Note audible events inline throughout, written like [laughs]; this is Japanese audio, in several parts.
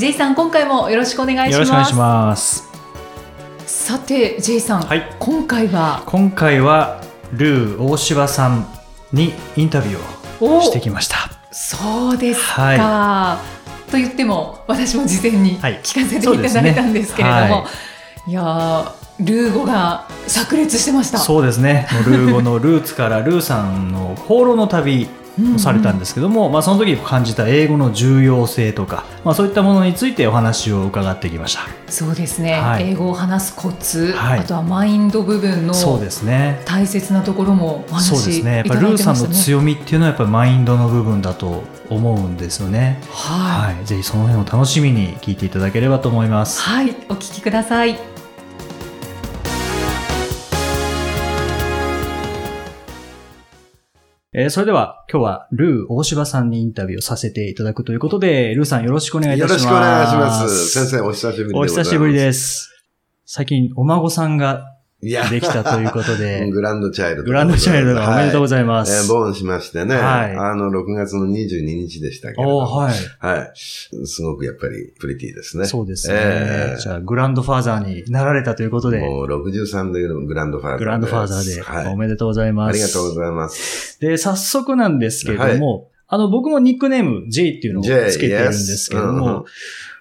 J さん今回もよろしくお願いします。よろしくお願いします。さて J さん、はい。今回は？今回はルー大柴さんにインタビューをお！してきました。そうですか、はと言っても私も事前にはい。聞かせていただいたんですけれども、そうですね。い、やールー語が炸裂してました。そうですね。ルー語のルーツからルーさんの放浪の旅をされたんですけども、まあその時感じた英語の重要性とか、まあそういったものについてお話を伺ってきました。そうですね、はい英語を話すコツ、はいあとはマインド部分のそうですね。大切なところもお話しいそうですね。やっぱルーさん。の強みっていうのはやっぱりマインドの部分だと思うんですよね。はい、はい、ぜひその辺を楽しみに聞いていただければと思います。はい、お聞きください。えーそれでは今日はルー大柴さんにインタビューをさせていただくということで、ルーさんよろしくお願いいたします。よろしくお願いします。先生、お久しぶりでごお。久しぶりです。最近お孫さんがいや、できたということで、[laughs] グランドチャイルド。グランドチャイルドがおめでとうごいざいまます。えーす。ボーンしましてね。はいあの、6月の22日でしたけれどお。はい。はい。すごくやっぱりプリティですね。そうですね。えーじゃあ、グランドファーザーになられたということで、もう63でグランドファーザー。グランドファーザーではい。おめでとうございます。ありがとうございます。で、早速なんですけれども、あの、僕もニックネーム J っていうのを J つけてるんですけれど yes うんうもん、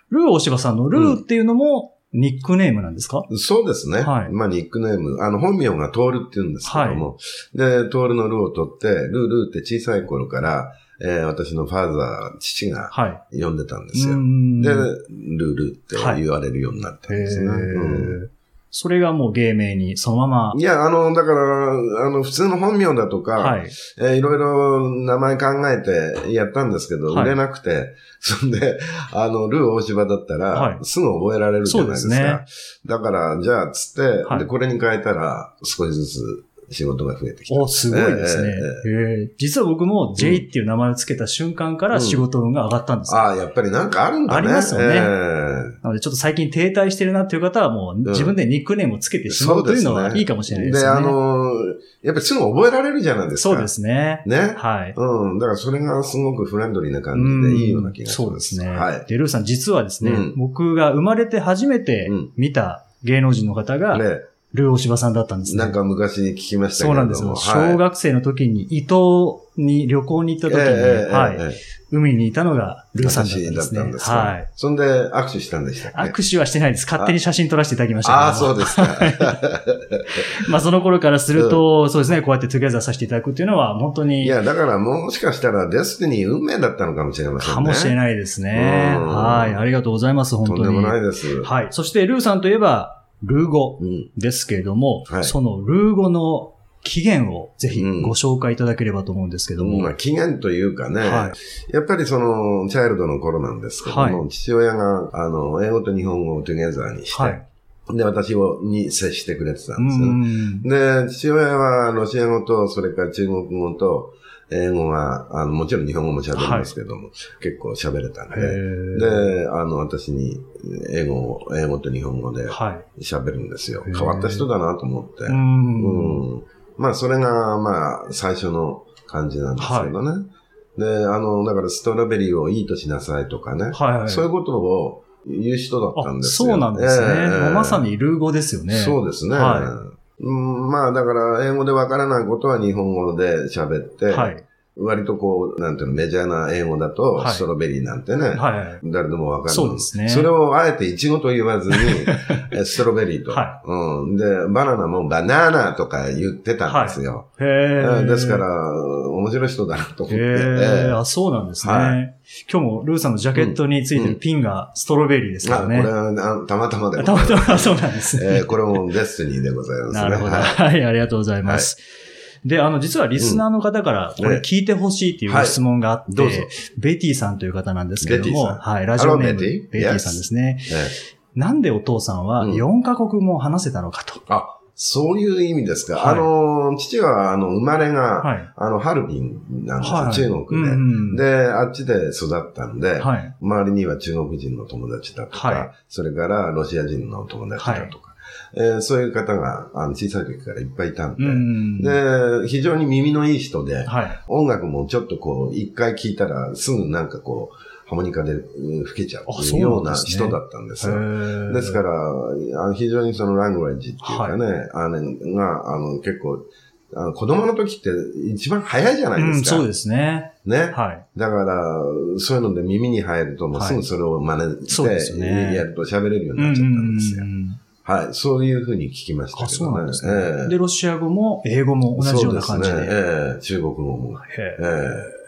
ルー大柴さんのルーっていうのもニックネームなんですか？そうですね。はいまあ、ニックネーム。あの、本名がトールって言うんですけども。で、トールのルーを取って、ルールーって小さい頃から、えー私のファーザー、父がはい。呼んでたんですよ。うーんで、ルールって言われるようになったんですね。へーうんそれがもう芸名にそのままい、や、あの、だから、あの、普通の本名だとか、はい。えーいろいろ名前考えてやったんですけど、はい売れなくて、そんで、あの、ルー大柴だったら、はいすぐ覚えられるじゃないですか。そうですだから、じゃあ、つって、はいで、これに変えたら、少しずつ仕事が増えてきた。お、すごいですね。ええへー実は僕も J っていう名前をつけた瞬間から仕事運が上がったんですよ。ああ、やっぱりなんかあるんだね。ありますよねえなのでちょっと最近停滞してるなっていう方はもう自分でニックネームをつけてしまうというのはいいかもしれないえで、ですよね。あの、やっぱりすぐ覚えられるじゃないですか。そうですね。ね。はい。うん。だからそれがすごくフレンドリーな感じでいいような気がします。そうですね。はい。で、ルーさん実はですね、うん僕が生まれて初めてうん見た芸能人の方が、ね、ルー大柴さんだったんですね。なんか昔聞きましたけれども。そうなんですよ。はい小学生の時に伊東に旅行に行った時に、はい、ええ海にいたのがルーさんだったん私ですね。すか？はい。そんで握手したんでしたっけ？握手はしてないです。勝手に写真撮らせていただきましたああ、そうですか。[laughs] まあその頃からすると、そうですね、こうやって together させていただくっていうのは本当にいや、だからもしかしたら destiny 運命だったのかもしれませんね。かもしれないですね。うんはい。ありがとうございます、本当に。とんでもないです。はい。そしてルーさんといえば、ルー語うん。ですけれども、はいそのルー語の起源をぜひうんご紹介いただければと思うんですけども。まあ、起源というかね、はやっぱりその、 child の頃なんですけども、は父親が、あの、英語と日本語を together にして、はい。で、私を、に接してくれてたうんですよ。で、父親はロシア語と、それから中国語と、英語が、あの、もちろん日本語も喋るんですけども、結構喋れたんへで、ーで、あの、私に、英語を、英語と日本語ではい。喋るんですよ。へー変わった人だなと思って。う。うんん。まあ、それが、まあ、最初の感じなんですけどね。で、あの、だからストロベリーをいいとしなさいとかね。はいはい。そういうことを言う人だったんあ、ですよ。そうなんですね。ええもうまさにルー語ですよね。そうですね。はうん、まあ、だから、英語でわからないことは日本語で喋って、はい。割とこう、なんていうの、メジャーな英語だと、はいストロベリーなんてね、はい。誰でもわかる。そうですねそれをあえてイチゴと言わずに、[laughs] えストロベリーと、はうん。で、バナナもバナナとか言ってたんですよ。へえ。えですから、面白い人だなと思って。へええ、あ、そうなんですね。は今日もルーさんのジャケットについてるピンがストロベリーですからあ、これね。はあたまたまでたまたまそうなんですね。えーこれもデスティニーでございますね。なるほど。はいはい、ありがとうございます。で、あの、実はリスナーの方から、これ聞いてほしいっていうご質問があって、どうぞベティさんという方なんですけれども、はい、ラジオネーム、ベ.ティさんですね。えなんでお父さんはうん4カ国語を話せたのかと。あ、そういう意味ですか。はいあの、父は、あの、生まれが、はい。あの、ハルビンなんですよ、はい。中国で。うんで、あっちで育ったんで、はい。周りには中国人の友達だとか、はいそれからロシア人の友達だとか、えーそういう方があの小さい時からいっぱいいたんで、うん。で、非常に耳のいい人で、はい。音楽もちょっとこう、一回聴いたらすぐなんかこう、ハーモニカでうん吹けちゃうような人だったんですよ。へですから、非常にそのラングエッジっていうかね、あれが、あの、結構、あの子供の時って一番早いじゃないでうん、すか。そうですね。ね。はい。だから、そういうので耳に入ると、もうすぐそれを真似して、やると喋れるようになっちゃったんですよう。んはい。そういうふうに聞きましたあ、けどね。そうなんですね。ええで、ロシア語も英語も同じような感じで。ですね。ええ中国語も。へええ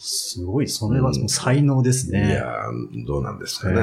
すごい、それはもう才能ですね。えいやーどうなんですかへね。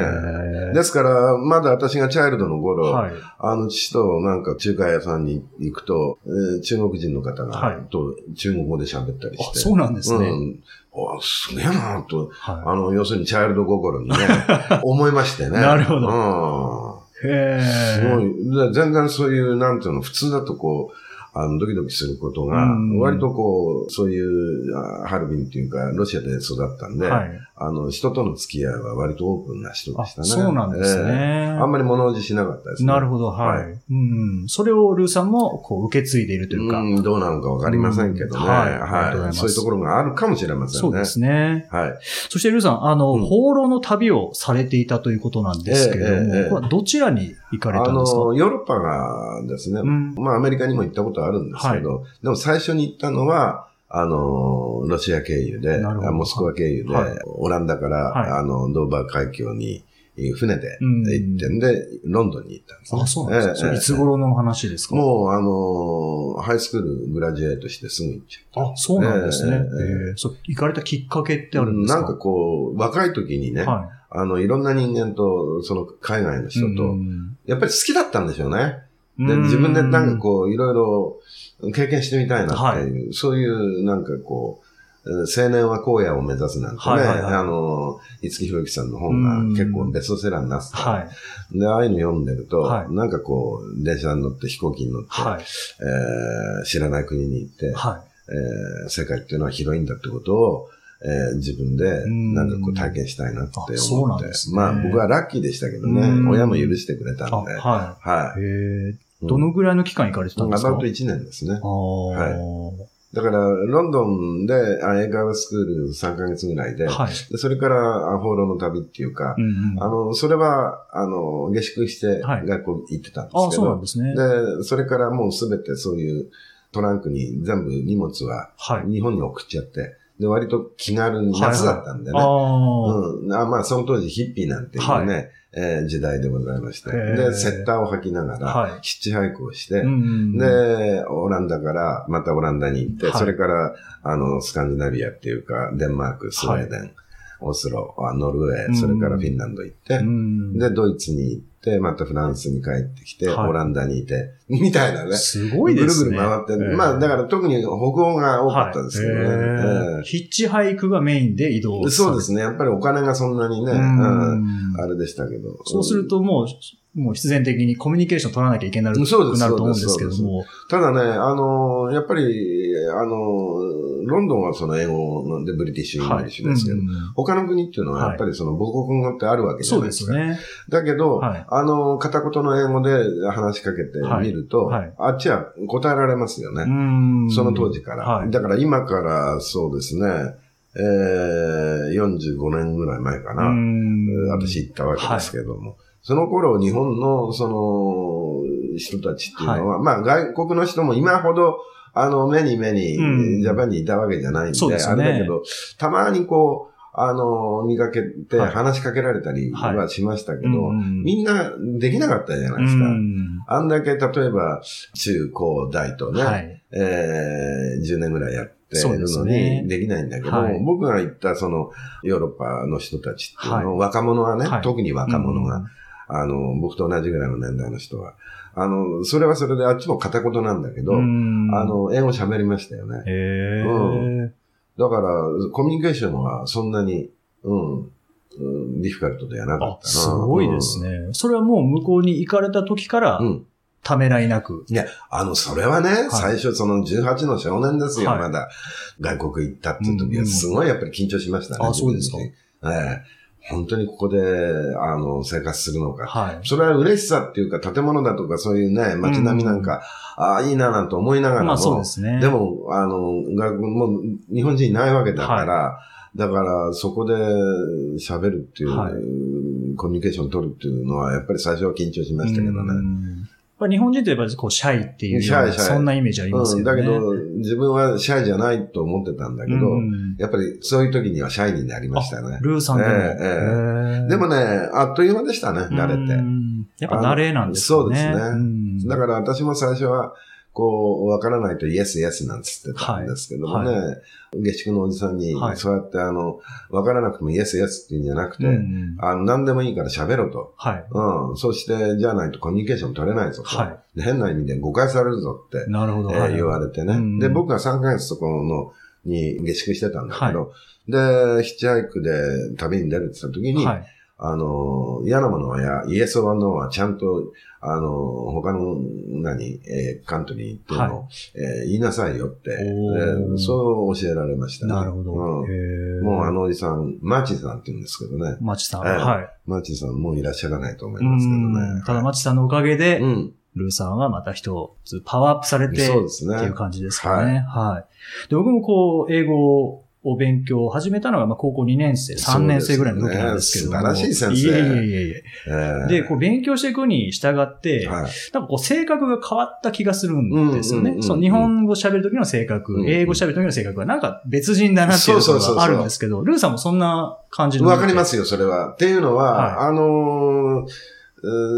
えですから、まだ私がチャイルドの頃、はい。あの、父となんか中華屋さんに行くと、えー中国人の方が、はいと中国語で喋ったりあし、て。そうなんですね。うん。あすげえなと、はあの、要するにチャイルド心にね、[laughs] 思いましてね。なるほどうん。へす。ごい。全然そういう、なんていうの、普通だとこう、あの、ドキドキすることがうん、割とこう、そういう、あハルビンっていうか、ロシアで育ったんで、はい。あの、人との付き合いは割とオープンな人であ、したね。そうなんですええね。あんまり物おじしなかったですね。なるほど、はい。はいうん。それをルーさんも、こう、受け継いでいるというか。うん、どうなのかわかりませんけどね。うんはいはい。そういうところがあるかもしれませんね。そうですね。はい。そしてルーさん、あの、うん放浪の旅をされていたということなんですけれども、ええええこれはどちらに行かれたあんですか？の、ヨーロッパがですね、うんまあアメリカにも行ったことあるんですけど、でも最初に行ったのは、あの、ロシア経由で、モスクワ経由で、はいオランダから、はいあの、ドーバー海峡に、えー船でうん行ってんで、ロンドンに行ったんですね。あ、そうなんですか。それいつ頃の話ですか？もう、あの、ハイスクールグラジュエートしてすぐ行っちゃった。あ、そうなんですね。ええええそう行かれたきっかけってあるんですか？なんかこう、若い時にね、はあの、いろんな人間と、その海外のい。人と、うんやっぱり好きだったんでしょうね。で、うん自分でなんかこう、いろいろ経験してみたいなっていう、そういうなんかこう、えー青年は荒野を目指すなんてね、はいはいはいあの、五木ひろゆきさんの本が結構ベストセラーになってた。はい。で、ああいうの読んでると、はいなんかこう、電車に乗って飛行機に乗って、はい。えー知らない国に行って、はえー世界っていうのは広いんだってことを、えー自分でうんなんかこう体験したいなって思って。ねまあ僕はラッキーでしたけどねう、ん親も許してくれたんで。は。はいへえ。い。どのぐらいの期間行かれてたんですか？アバウト1年ですねあ。あ。だから、ロンドンであ英会話スクール3ヶ月ぐらいで、はい。でそれから、あ放浪の旅っていうかう、んうん。あの、それは、あの、下宿してはい学校行ってたんですあ、けどそうなん、ですね。で、それからもうすべてそういうトランクに全部荷物ははい。日本に送っちゃって、で、割と気軽に夏だったんでね。ああ。うん。あまあ、その当時ヒッピーなんていうね、はいえー時代でございまして。へーで、セッターを履きながら、はい。ヒッチハイクをして。で、オランダから、またオランダに行って、はいそれから、あの、スカンジナビアっていうか、デンマーク、スウェーデン、オスロ、あノルウェうんー、それからフィンランド行って、うん。で、ドイツに行って、またフランスに帰ってきて、はいオランダにいて、[laughs] みたいなね。すごいですね。ぐるぐる回って、ええまあ、だから特に北欧が多かったですけどね。はいへええヒッチハイクがメインで移動えそうですね。やっぱりお金がそんなにね、あれでしたけど。そうするともう、もう必然的にコミュニケーション取らなきゃいけなくそうですなると思うんですけども。ただね、あの、やっぱり、あの、ロンドンはその英語で British English ですけど、うん他の国っていうのはやっぱりその母国語ってあるわけじゃそうでないですか。すね。だけど、はい。あの、片言の英語で話しかけてみると、はい。はい。あっちは答えられますよね。うん。その当時から。はい。だから今からそうですね、えー、45年ぐらい前かな、うん。私行ったわけですけども、その頃日本のその人たちっていうのは、まあ外国の人も今ほどあの目に目にうん。ジャパンにいたわけじゃないんで、そうですよね。あれだけど、たまにこう、あの、見かけてはい。話しかけられたりはしましたけど、うんみんなできなかったじゃないですか。うん。あんだけ、例えば、中高大とね、はい。えー、10年ぐらいやってるのにできないんだけど、はい。僕が行ったそのヨーロッパの人たちっていうの、はい。若者はね、はい。特に若者が、うんあの、僕と同じぐらいの年代の人は、あの、それはそれであっちも片言なんだけど、うんあ、の、英語喋りましたよね。へうえ。だから、コミュニケーションはそんなに、うん、うんディフィカルトではなかったな。すごいですね。それはもう向こうに行かれた時からうん。うん。ためらいなく。いや、あの、それはね、最初その18の少年ですよ、はいまだ。外国行ったっていう時は、うんうんすごいやっぱり緊張しましたね。あそうですかええ本当にここで、あの、生活するのか。はい。それは嬉しさっていうか、建物だとかそういうね、街並みなんか、ああ、いいななんて思いながらも、まあそうですね。でも、あの、外国、もう日本人いないわけだから、だからそこで喋るっていう、はいコミュニケーション取るっていうのは、やっぱり最初は緊張しましたけどね。うんやっぱ日本人といえばこうシャイっていうシャイシャイそんなイメージありますうん、よね。だけど、自分はシャイじゃないと思ってたんだけど、うんやっぱりそういう時にはシャイになりましたね。ルーさんでも。ええええへえでもね、あっという間でしたね、慣れうて。んやっぱ慣れなんですかね。そうですねうんだから私も最初は、こう、わからないとイエスイエスなんつってたんですけどもね、は下宿のおじさんには、いそうやってあの、わからなくてもイエスイエスって言うんじゃなくて、うんあの、何でもいいから喋ろと。はい。うん。そして、じゃないとコミュニケーション取れないぞと。はで変な意味で誤解されるぞって、なるほど。えーはい言われてね、うんで、僕は3ヶ月そこの、に下宿してたんだけど、で、ヒッチハイクで旅に出るって言った時に、はい。あの、嫌なものはや、イエスオアノーはちゃんと、あの、他の、何、えーカントリーっていうのを、えー言いなさいよって、おーでそう教えられましたね。なるほど。うんもうあのおじさん、マーチさんって言うんですけどね。マチさん。ええはい。マーチさんもういらっしゃらないと思いうんますけどね。ただ、マチさんのおかげで、うん。ルーさんはまた一つパワーアップされて、そうですね。っていう感じですかね。はい。で、僕もこう、英語を勉強を始めたのが、まあ、高校2年生、3年生ぐらいの時なんですけども。ね素晴らしい先生いえいえいえいえ。えーで、こう、勉強していくに従って、はい。なんかこう、性格が変わった気がするんですよね。その日本語喋る時の性格、うんうん英語喋る時の性格はなんか別人だなっていうとがあるんですけど、ルーさんもそんな感じの。わかりますよ、それは。っていうのは、はいあのー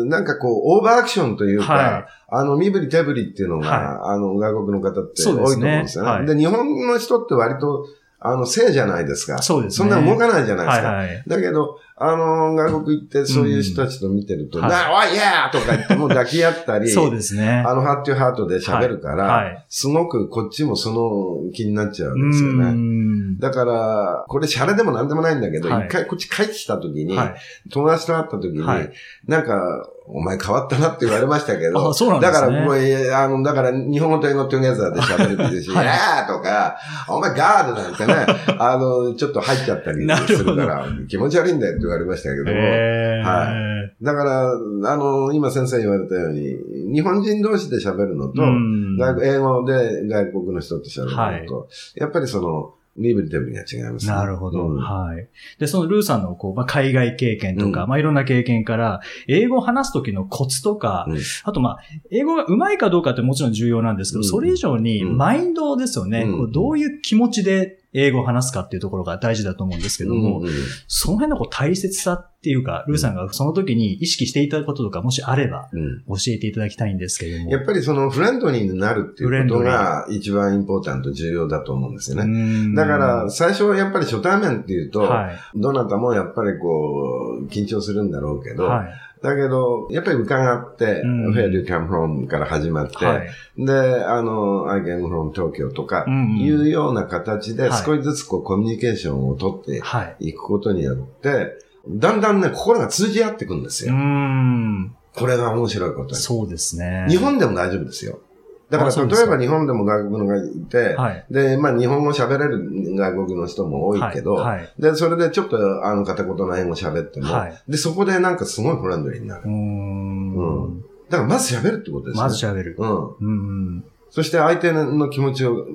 なんかこう、オーバーアクションというか、はいあの、身振り手振りっていうのが、はあの、外国の方って多そいうと思うんですよね。はいで、日本の人って割と、あの、性じゃないですか。そうですね。そんな動かないじゃないですか。はいはい。だけど、あの、外国行ってそういう人たちと見てると、うん。はい。なおい、いやーとか言ってもう抱き合ったり、[laughs] そうですね。あの、ハートゥーハートで喋るから、はい。すごくこっちもその気になっちゃううんですよね。ん。だから、これシャレでもなんでもないんだけど、一、はい。回こっち帰ってきた時に、はい。友達と会った時に、はい。なんか、お前変わったなって言われましたけど、あそうなんですね。だから、もうえーあの、だから、日本語と英語トゥゲザーで喋るっていうし、はい。い、やーとか、お前ガードなんてね、[laughs] あの、ちょっと入っちゃったりするから、気持ち悪いんだよって言われましたけども、はだから、あの、今先生言われたように、日本人同士で喋るのと、うん。外英語で外国の人と喋るのと、やっぱりその、身振り手振りが違いますね。なるほど。うん。はい。で、そのルーさんのこう、まあ、海外経験とか、うん。まあ、いろんな経験から、英語を話す時のコツとか、うん。あとまあ、英語が上手いかどうかってもちろん重要なんですけど、うん。それ以上に、うん。マインドですよね、うん。こうどういう気持ちで英語を話すかっていうところが大事だと思うんですけども、うんうんその辺のこう大切さっていうか、ルーさんがその時に意識していたこととか、もしあれば、うん教えていただきたいんですけれども。やっぱりそのフレンドリーになるっていうことが一番インポータント、重要だと思うんですよね。ねだから、最初はやっぱり初対面っていうと、はい。どなたもやっぱりこう、緊張するんだろうけど、はい。だけど、やっぱり伺って、うん Where do you come from? から始まって、はい。で、あの、I came from Tokyo とか、いうような形ではい少しずつこうコミュニケーションをとってはい。いくことによって、だんだんね、心が通じ合っていくんですよ。ん。これが面白いことに。そうですね。日本でも大丈夫ですよ。だから、例えば日本でも外国のがいて、はい。で、まあ日本語喋れる外国の人も多いけど、はい。はいで、それでちょっとあの片言の英語喋っても、はいで、そこでなんかすごいフレンドリーになる。うーん。だからまず喋るってことですね。まず喋る。うん。うん。そして相手の気持ちを、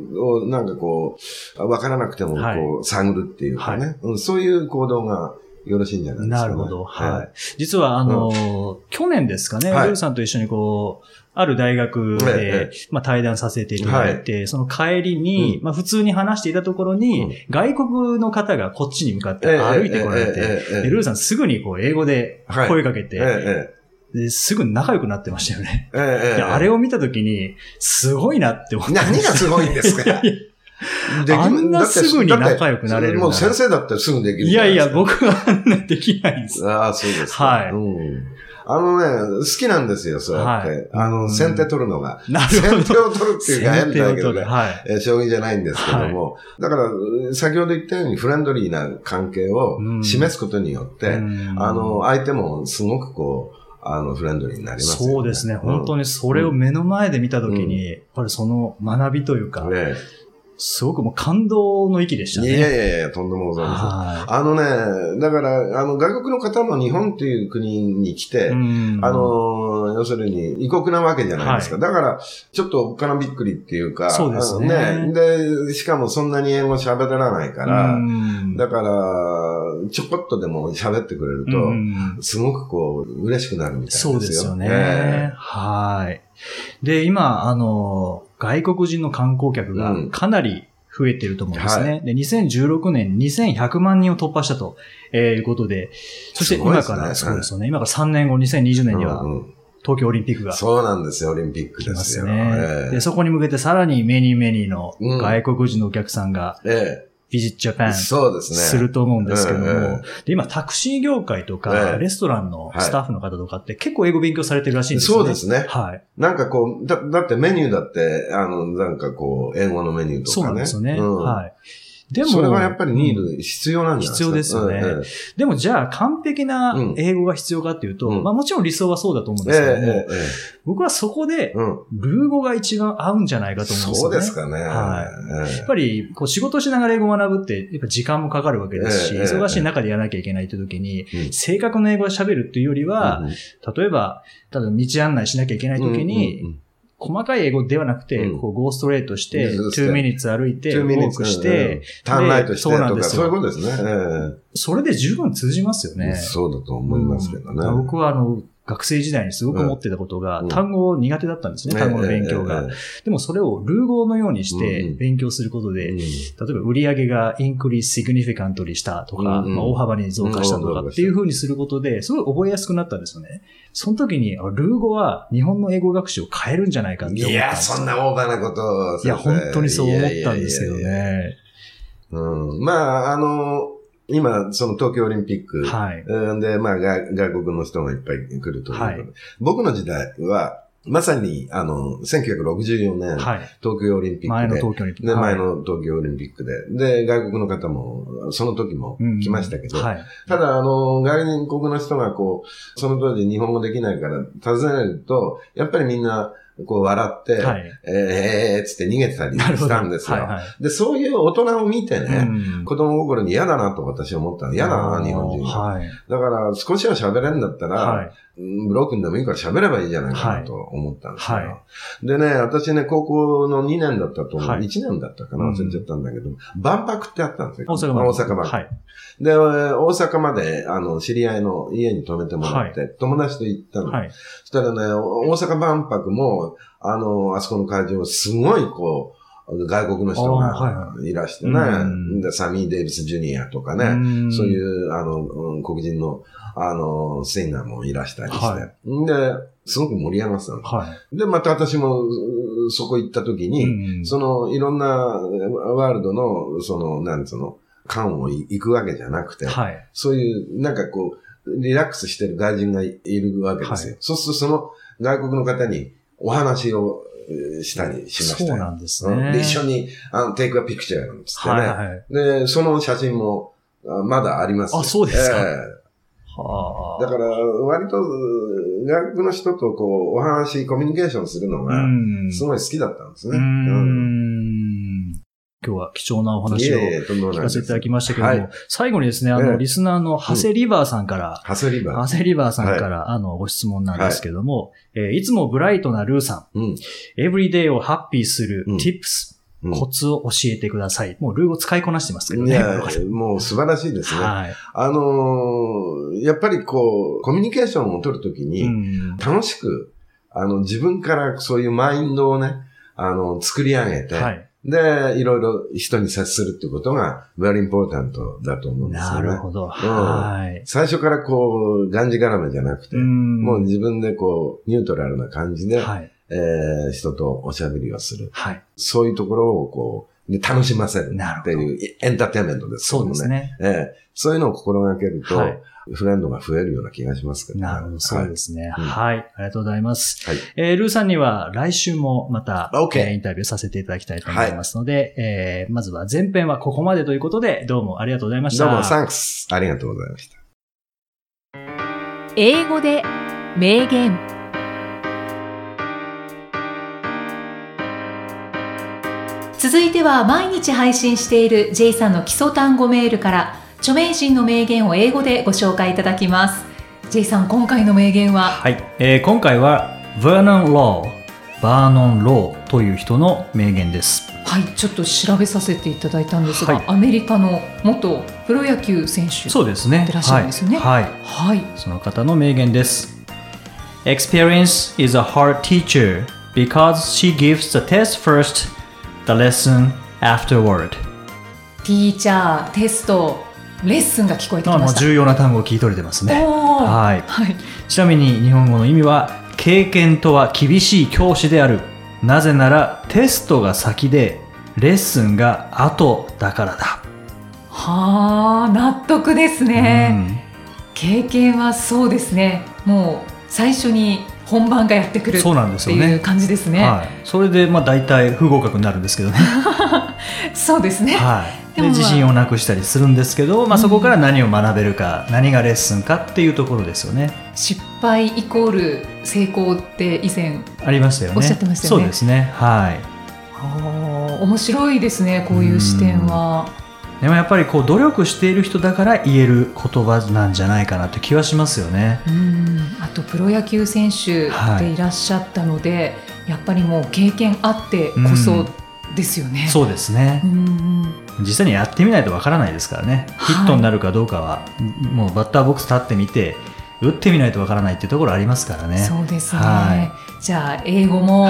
をなんかこう、わからなくてもこう、はい探るっていうかね、うん、そういう行動がよろしいんじゃないですか、ね。なるほど。はい。実は、あの、去年ですかね、はい。ルーさんと一緒にこう、ある大学えで、まあ、対談させていただいて、その帰りに、うん。まあ、普通に話していたところに、うん。外国の方がこっちに向かってええ歩いてこられて、ルーさんすぐにこう、英語で声かけて、ええですぐ仲良くなってましたよね。えあれを見たときに、すごいなって思って。何がすごいんですか？あんなすぐに仲良くなれるもう先生だったらすぐできるいやいや、僕はあんなできないんです。ああ、そうですか。はいうん。あのね、好きなんですよ、そうやって。はいあの、うん先手取るのが。なるほど。先手を取るっていうか変だけどね。はい。えー将棋じゃないんですけども。だから、先ほど言ったようにフレンドリーな関係をうん示すことによって、うんあの、相手もすごくこう、あの、フレンドリーになりますよね。そうですね。本当に。にそれを目の前で見たときに、やっぱりその学びというか、ねすごくもう感動の域でしたね。いやいやいや、とんでもございません。はあのね、だから、あの、外国の方も日本という国に来て、あ、の、要するに異国なわけじゃないですか。はだから、ちょっとおっかなびっくりっていうか、そうですねあので、しかもそんなに英語喋らないから、うんだから、ちょこっとでも喋ってくれると、うんすごくこう、嬉しくなるみたいですよ。そうですよね。えはい。で、今、あの、外国人の観光客がうん。かなり増えてると思うんですね。で、2016年2100万人を突破したと、えーいうことで、そして今から、そうですよね。今から3年後、2020え年にはうんうん。東京オリンピックがそうなんですよ、オリンピック来ですすね。ええ。で、そこに向けてさらにメニーメニーのうん。外国人のお客さんがえビジットジャパえンそうですね。すると思うんですけども、ええで今タクシー業界とえか、えレストランのスタッフの方とかって結構英語勉強されてるらしいんですよね。そうですね。はい。なんかこう、だ、だってメニューだって、あの、なんかこう、英語のメニューとかね。そうなんですよね。うんはい。でも、それはやっぱりニーうん。ル必要なんじゃないですか？必要ですよね。でもじゃあ完璧なうん英語が必要かっていうと、うん。まあもちろん理想はそうだと思うんえですけども、僕はそこで。ルー語が一番合うんじゃないかと思うんですよね。そうですかね。はええ。やっぱり、こう仕事しながら英語を学ぶって、やっぱ時間もかかるわけですし、忙しい中でやらなきゃいけないという時に、うん。正確な英語を喋るっていうよりは、うん例えば、ただ道案内しなきゃいけない時に、細かい英語ではなくて、うんこう、ゴーストレートして、そうです2ね minutes 歩いて、2ウォークして、ターンライトしてそうなんとか、ですよそういうことですね。えそれで十分通じますよえね。そうだと思いますけどね。うん僕はあの、学生時代にすごく思ってたことが、うん単語苦手だったんですね、単語の勉強が。でもそれをルー語のようにして勉強することで、例えば売り上げがインクリース significantly したとか、うんうんまあ、大幅に増加したとかうんっていう風にすることで、すごい覚えやすくなったんですよね。その時に、あルー語は日本の英語学習を変えるんじゃないかって思ったんいや、そんなオーバーなことを。いや、本当にそう思ったんですけどね。うん。まあ、あの、今、その東京オリンピック。はい。うんで、まあ、外外国の人がいっぱい来るということで。はい僕の時代は、まさに、あの、1964年、はい。東京オリンピックで。前の東京オリンピック。で、はい前の東京オリンピックで。で、外国の方も、その時も来ましたけど、はい。ただ、あの、外国の人がこう、その当時日本語できないから尋ねると、やっぱりみんな、こう笑って、はい。えー、えー、つって逃げてたり。したんですよ。はいはい。で、そういう大人を見てね、うん子供心に嫌だなと私は思ったの。嫌だな、日本人が。はい。だから、少しは喋れるんだったら、はい。うんブロックンでもいいから喋ればいいじゃないかなと思ったんですよ。はいはでね、私ね、高校の2年だったと思う。はい1年だったかな忘れちゃったんだけど、万博ってあったんですよ。大阪まで。大阪まで。はい。で、大阪まで、あの、知り合いの家に泊めてもらって、友達と行ったの。はい。そしたらね、大阪万博も、あの、あそこの会場、すごい、こう、外国の人あーはいはい。いらしてね、うん。でサミー・デイビス・ジュニアとかね、ん。そういう、あの、うん黒人の、あの、シンガーもいらしたりして、はで、すごく盛り上がってたの。はで、また私も、うそこ行った時い。に、うんその、いろんなワールドの、その、なんつうの、館を行くわけじゃなくて、はい。そういう、なんかこう、リラックスしてる外人がいるわけですよ。はそうするとその外国の方にお話をえーしたりしましたよ。そうなんですね。うんで、一緒に、あの、テイクアピクチャーなんつってね。はいはい。で、その写真も、あまだありますよあそうですかえはあ。えだから、割と、外国の人とこう、お話、コミュニケーションするのが、うんすごい好きだったんですうね。ん。今日は貴重なお話を聞かせていただきましたけども、はい最後にですね、あの、ええリスナーの長谷リバーさんから、ハセリバ長谷リバーさんから、あの、ご質問なんですけども、えーいつもブライトなルーさん、ー。うん。エブリデイをハッピーするうん tips、うんコツを教えてください。もうルーを使いこなしてますけどね。いや、もう素晴らしいですね。はい。あのーやっぱりこう、コミュニケーションを取るときに、うん楽しく、あの、自分からそういうマインドをね、あの、作り上げて、はい。で、いろいろ人に接するってことが、very important だと思うんですよね。なるほど。はい。最初からこう、がんじがらめじゃなくて、うんもう自分でこう、ニュートラルな感じで、はい。えー人とおしゃべりをする。はい。そういうところをこう、で楽しませるっていうエンターテインメントですね。そうですね。ええ、そういうのを心がけると、はいフレンドが増えるような気がしますけど、ね、なるほど、そうですね、はい、はい。ありがとうございます。はい。えー、ルーさんには来週もまた、OK、えー、インタビューさせていただきたいと思いますので、はい、えー、まずは前編はここまでということで、どうもありがとうございました。どうも、サンクス。ありがとうございました。英語で名言。続いては毎日配信している J さんの基礎単語メールから著名人の名言を英語でご紹介いただきます。J さん今回の名言は？はい、えー、今回は Vernon Law バーノン・ローという人の名言です。はいちょっと調べさせていただいたんですが、はい、アメリカの元プロ野球選手そうですね。でらっしゃるんですよね。はい、はい、その方の名言です。Experience is a hard teacher because she gives the test first the lesson afterward. ティーチャーテストレッスンが聞こえてきました。重要な単語を聞い取れてますね。はい、はい、ちなみに日本語の意味は経験とは厳しい教師である。なぜならテストが先でレッスンが後だからだ。はあ納得ですね、うん、経験はそうですね。もう最初に本番がやってくるそうなんですよね。感じですね。はい、それでまあ大体不合格になるんですけどね。[laughs] そうですね。はい。で自信をなくしたりするんですけど、まあ、そこから何を学べるか、うん、何がレッスンかっていうところですよね。失敗イコール成功って以前ありましたよね。おっしゃってましたよね。そうですね。はい。面白いですねこういう視点は。でもやっぱりこう努力している人だから言える言葉なんじゃないかなという気はしますよね。うん。あとプロ野球選手でい。らっしゃったので、はい、やっぱりもう経験あってこそですよね。うそうですね。実際にやってみないとわからないですからね。ヒットになるかどうかは、もうバッターボックス立ってみて打ってみないとわからないっていうところありますからね。そうですね。はい、じゃあ英語も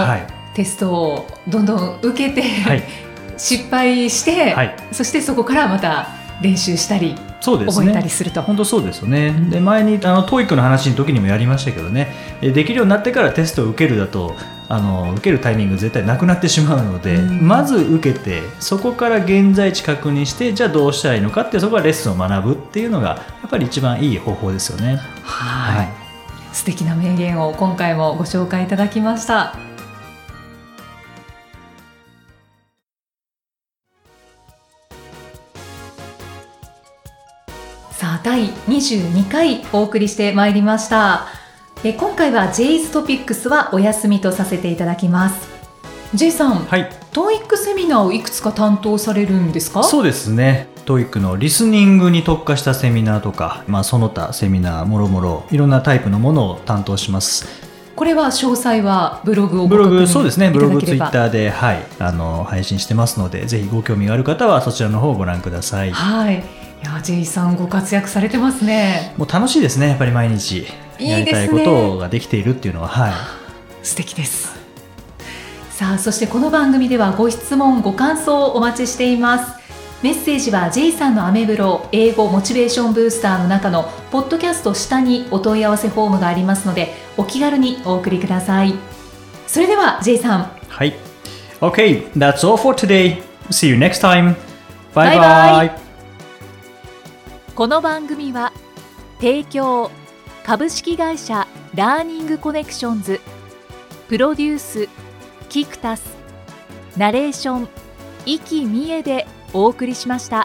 テストをどんどん受けて、はい [laughs] 失敗して、はい、そしてそこからまた練習したりそうですね、覚えたりすると。本当そうですよね、うん、で前にあの TOEIC の話の時にもやりましたけどね。できるようになってからテストを受けるだとあの受けるタイミング絶対なくなってしまうので、うん、まず受けてそこから現在地確認してじゃあどうしたらいいのかってそこはレッスンを学ぶっていうのがやっぱり一番いい方法ですよね。はい。素敵な名言を今回もご紹介いただきました。22回お送りしてまいりました。え今回は J's トピックスはお休みとさせていただきます。J さん、はい、TOEIC セミナーをいくつか担当されるんですか？そうですね。TOEIC のリスニングに特化したセミナーとか、まあ、その他セミナーもろもろいろんなタイプのものを担当します。これは詳細はブログをブログそうですね。ブログツイッターではい。あの配信してますのでぜひご興味がある方はそちらの方をご覧ください。はいいやジェイさんご活躍されてますね。もう楽しいですねやっぱり毎日。やりたいことができているっていうのは、はい、素敵です。さあそしてこの番組ではご質問ご感想をお待ちしています。メッセージは J さんのアメブロ英語モチベーションブースターの中のポッドキャスト下にお問い合わせフォームがありますのでお気軽にお送りください。それでは J さん。はい OK that's all for today. See you next time. Bye bye, bye. この番組は提供株式会社ラーニングコネクションズプロデュースキクタスナレーション生きみえでお送りしました。